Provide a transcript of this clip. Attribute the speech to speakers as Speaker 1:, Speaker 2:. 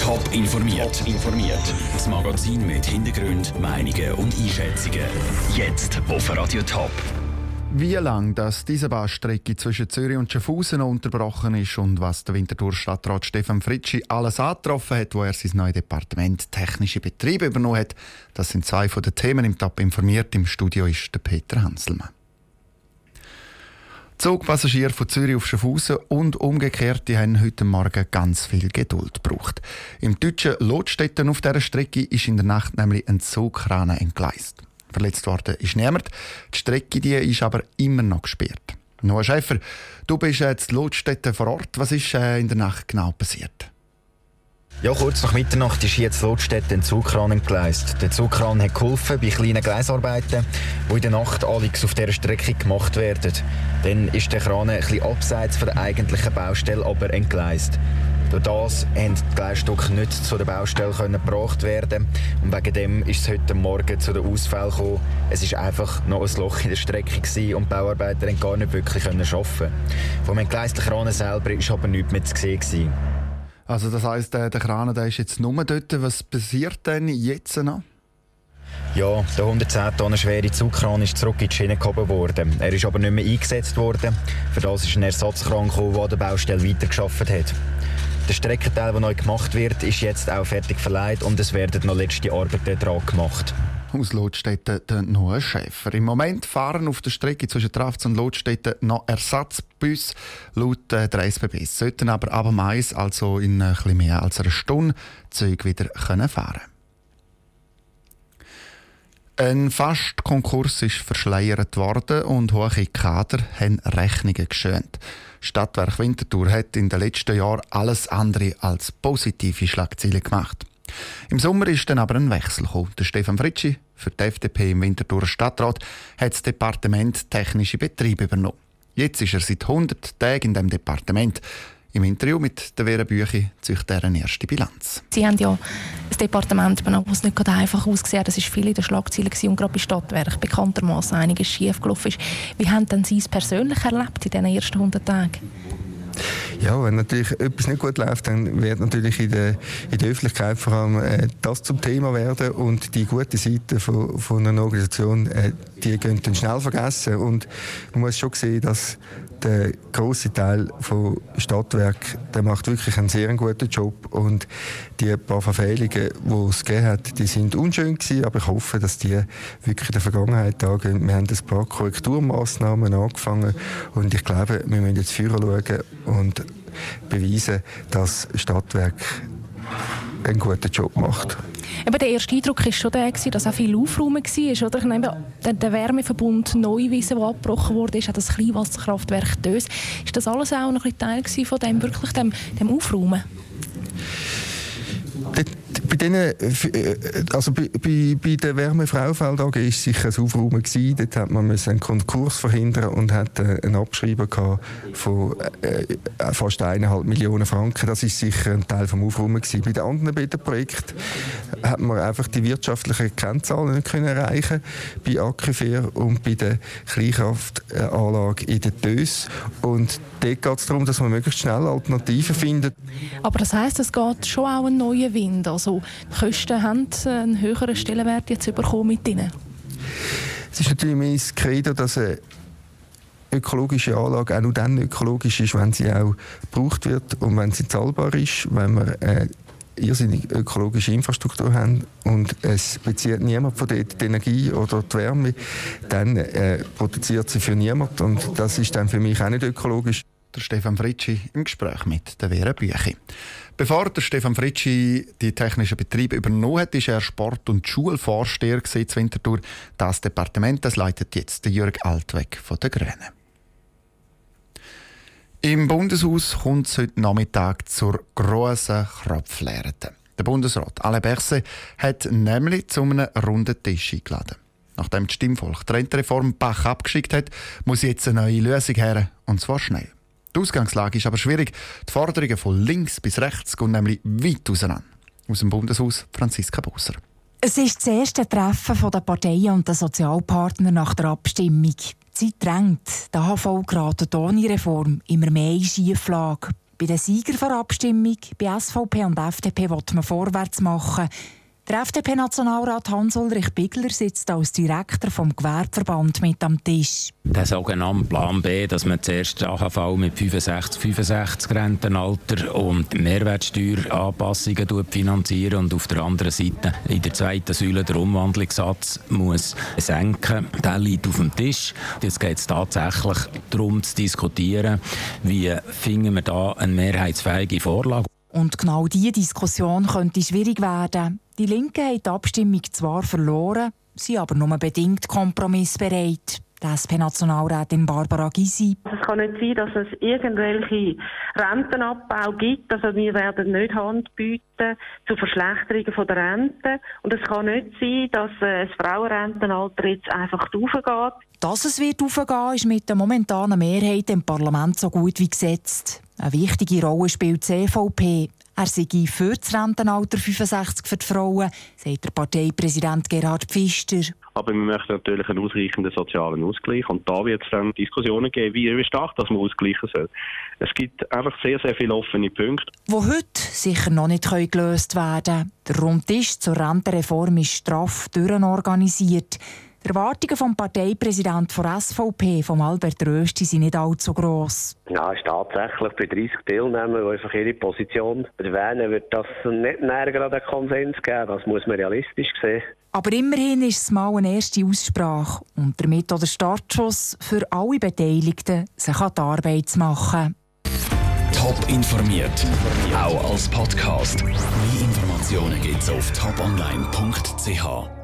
Speaker 1: Top informiert. informiert. Das Magazin mit Hintergrund, Meinungen und Einschätzungen. Jetzt auf Radio Top.
Speaker 2: Wie lang das diese Bahnstrecke zwischen Zürich und Schaffhausen unterbrochen ist und was der Winterthur-Stadtrat Stefan Fritschi alles angetroffen hat, wo er sein neues Departement technische Betriebe übernommen hat, das sind zwei von den Themen im Top informiert. Im Studio ist der Peter Hanselmann. Zugpassagiere von Zürich auf Schaffhausen und umgekehrt die haben heute Morgen ganz viel Geduld gebraucht. Im deutschen Lotstätten auf dieser Strecke ist in der Nacht nämlich ein Zugkran entgleist. Verletzt worden ist niemand. Die Strecke die ist aber immer noch gesperrt. Noah Schäfer, du bist jetzt Lotstätten vor Ort. Was ist äh, in der Nacht genau passiert?
Speaker 3: Ja, kurz nach Mitternacht ist hier in Lotstätten ein Zugkran entgleist. Der Zugkran hat geholfen bei kleinen Gleisarbeiten, die in der Nacht allerdings auf dieser Strecke gemacht werden. Dann ist der Kran bisschen abseits von der eigentlichen Baustelle aber entgleist. Durch das konnten die Gleisstücke nicht zu der Baustelle gebracht werden und wegen dem ist es heute Morgen zu den Ausfällen gekommen. Es war einfach noch ein Loch in der Strecke und die Bauarbeiter konnten gar nicht wirklich arbeiten. Vom entgleisten Kran selber war aber nichts mehr zu sehen.
Speaker 2: Also das heisst, der Kran der ist jetzt nur dort. Was passiert denn jetzt noch?
Speaker 3: Ja, der 110 Tonnen schwere Zugkran ist zurück in die Schiene gehoben worden. Er ist aber nicht mehr eingesetzt worden. Für das ist ein Ersatzkran gekommen, der an der Baustelle weitergeschafft hat. Der Streckenteil, der neu gemacht wird, ist jetzt auch fertig verleiht und es werden noch letzte Arbeiten daran gemacht.
Speaker 2: Aus Lotstetten Noah Schäfer. Im Moment fahren auf der Strecke zwischen Trafz und Lotstetten noch Ersatzbus laut äh, der SBB. Sollten aber ab Mais, also in äh, etwas mehr als einer Stunde, Züge wieder können fahren ein Fastkonkurs ist verschleiert worden und hohe Kader haben Rechnungen geschönt. Stadtwerk Winterthur hat in den letzten Jahren alles andere als positive Schlagzeilen gemacht. Im Sommer ist dann aber ein Wechsel gekommen. Der Stefan Fritschi für die FDP im Winterthurer Stadtrat hat das Departement Technische Betriebe übernommen. Jetzt ist er seit 100 Tagen in dem Departement. Im Interview mit der Vera Büchi zieht deren erste Bilanz.
Speaker 4: Sie haben ja ein Departement übernommen, das nicht gerade einfach ausgesehen Das war viel in den Schlagzeilen und gerade bei Stadtwerk bekanntermaßen einiges schiefgelaufen ist. Wie haben denn Sie es persönlich erlebt in diesen ersten 100 Tagen?
Speaker 5: Ja, wenn natürlich etwas nicht gut läuft, dann wird natürlich in der, in der Öffentlichkeit vor allem äh, das zum Thema werden und die gute Seite von, von einer Organisation, äh, die gehen dann schnell vergessen. Und man muss schon sehen, dass der große Teil von Stadtwerk, der macht wirklich einen sehr guten Job. Und die paar Verfehlungen, die es gegeben hat, die sind unschön gewesen, aber ich hoffe, dass die wirklich in der Vergangenheit angehen. Wir haben ein paar Korrekturmaßnahmen angefangen. Und ich glaube, wir müssen jetzt führen schauen und beweisen, dass Stadtwerk einen guten Job macht.
Speaker 4: Eben der erste Eindruck war schon der, dass auch viel Aufräumen war. Oder? Der, der Wärmeverbund Neuwiesen, der abgebrochen wurde, ist auch das Kleinwasserkraftwerk Dös. Ist das alles auch noch ein Teil von dem, wirklich dem, dem Aufräumen?
Speaker 5: Bei denen, äh, äh, also bei, bei, bei der Wärmefraufeld AG war sicher ein Aufräumen gewesen. Dort hat man einen Konkurs verhindern und hat äh, einen Abschreiben von äh, fast eineinhalb Millionen Franken. Das ist sicher ein Teil vom Aufräumen gewesen. Bei den anderen beiden Projekten hat man einfach die wirtschaftlichen Kennzahlen nicht können erreichen bei Aquifer und bei der Kleinkraftanlage in der Dös. Und dort geht es darum, dass man möglichst schnell Alternativen findet.
Speaker 4: Aber das heißt, es geht schon auch einen neuen Wind. Also die Kosten haben einen höheren Stellenwert jetzt bekommen mit ihnen?
Speaker 5: Es ist natürlich mein Credo, dass eine ökologische Anlage auch nur dann ökologisch ist, wenn sie auch gebraucht wird und wenn sie zahlbar ist, wenn wir eine irrsinnig ökologische Infrastruktur haben und es bezieht niemand von dort die Energie oder die Wärme, dann äh, produziert sie für niemand und das ist dann für mich auch nicht ökologisch.
Speaker 2: Der Stefan Fritschi im Gespräch mit der Vera Büchi. Bevor der Stefan Fritschi die technischen Betriebe übernommen hat, ist er Sport- und Schulvorsteher in Winterthur. Das Departement das leitet jetzt der Jörg Altweg von den Grünen. Im Bundeshaus kommt es heute Nachmittag zur grossen Krapflehre. Der Bundesrat Alain Berset hat nämlich zu einem runden Tisch eingeladen. Nachdem das Stimmvolk die Rentenreform Bach abgeschickt hat, muss jetzt eine neue Lösung her, und zwar schnell. Die Ausgangslage ist aber schwierig. Die Forderungen von links bis rechts gehen nämlich weit auseinander. Aus dem Bundeshaus Franziska Busser.
Speaker 6: Es ist das erste Treffen der Parteien und der Sozialpartner nach der Abstimmung. Die Zeit drängt. Der HV geraten ohne Reform immer mehr in Schieflage. Bei der Abstimmung, bei SVP und FDP, will man vorwärts machen. Der FDP-Nationalrat Hans-Ulrich Bigler sitzt als Direktor vom Gewerbeverband mit am Tisch.
Speaker 7: Der sogenannte Plan B, dass man zuerst AHV mit 65, 65 Rentenalter und Mehrwertsteueranpassungen finanzieren und auf der anderen Seite in der zweiten Säule der Umwandlungssatz muss senken. Der liegt auf dem Tisch. Jetzt geht es tatsächlich darum zu diskutieren, wie finden wir da eine mehrheitsfähige Vorlage.
Speaker 6: Und genau diese Diskussion könnte schwierig werden. Die Linken haben die Abstimmung zwar verloren, sind aber nur bedingt kompromissbereit. Die SP-Nationalrätin Barbara Gysi.
Speaker 8: Es kann nicht sein, dass es irgendwelche Rentenabbau gibt. Also wir werden nicht Hand bieten zu Verschlechterungen der Rente. Und es kann nicht sein, dass äh, das Frauenrentenalter jetzt einfach aufgeht.
Speaker 6: Dass es wird aufgehen, ist mit der momentanen Mehrheit im Parlament so gut wie gesetzt. Eine wichtige Rolle spielt die CVP. Er sei für das Rentenalter 65 für die Frauen, sagt der Parteipräsident Gerhard Pfister.
Speaker 9: Aber wir möchten natürlich einen ausreichenden sozialen Ausgleich. Und da wird es dann Diskussionen geben, wie stark das man ausgleichen soll. Es gibt einfach sehr, sehr viele offene Punkte.
Speaker 6: Die heute sicher noch nicht gelöst werden können. Der Rundtisch zur Rentenreform ist straff durchorganisiert. Die Erwartungen vom Parteipräsidenten der SVP, vom Albert Rösti, sind nicht allzu gross.
Speaker 10: Ja, ist tatsächlich bei 30 Teilnehmern, die einfach ihre Position erwähnen, wird das nicht näher gerade einen Konsens geben. Das muss man realistisch sehen.
Speaker 6: Aber immerhin ist es mal eine erste Aussprache und damit auch der Startschuss für alle Beteiligten, sich an die Arbeit zu machen.
Speaker 1: Top informiert, auch als Podcast. Mehr Informationen gibt es auf toponline.ch.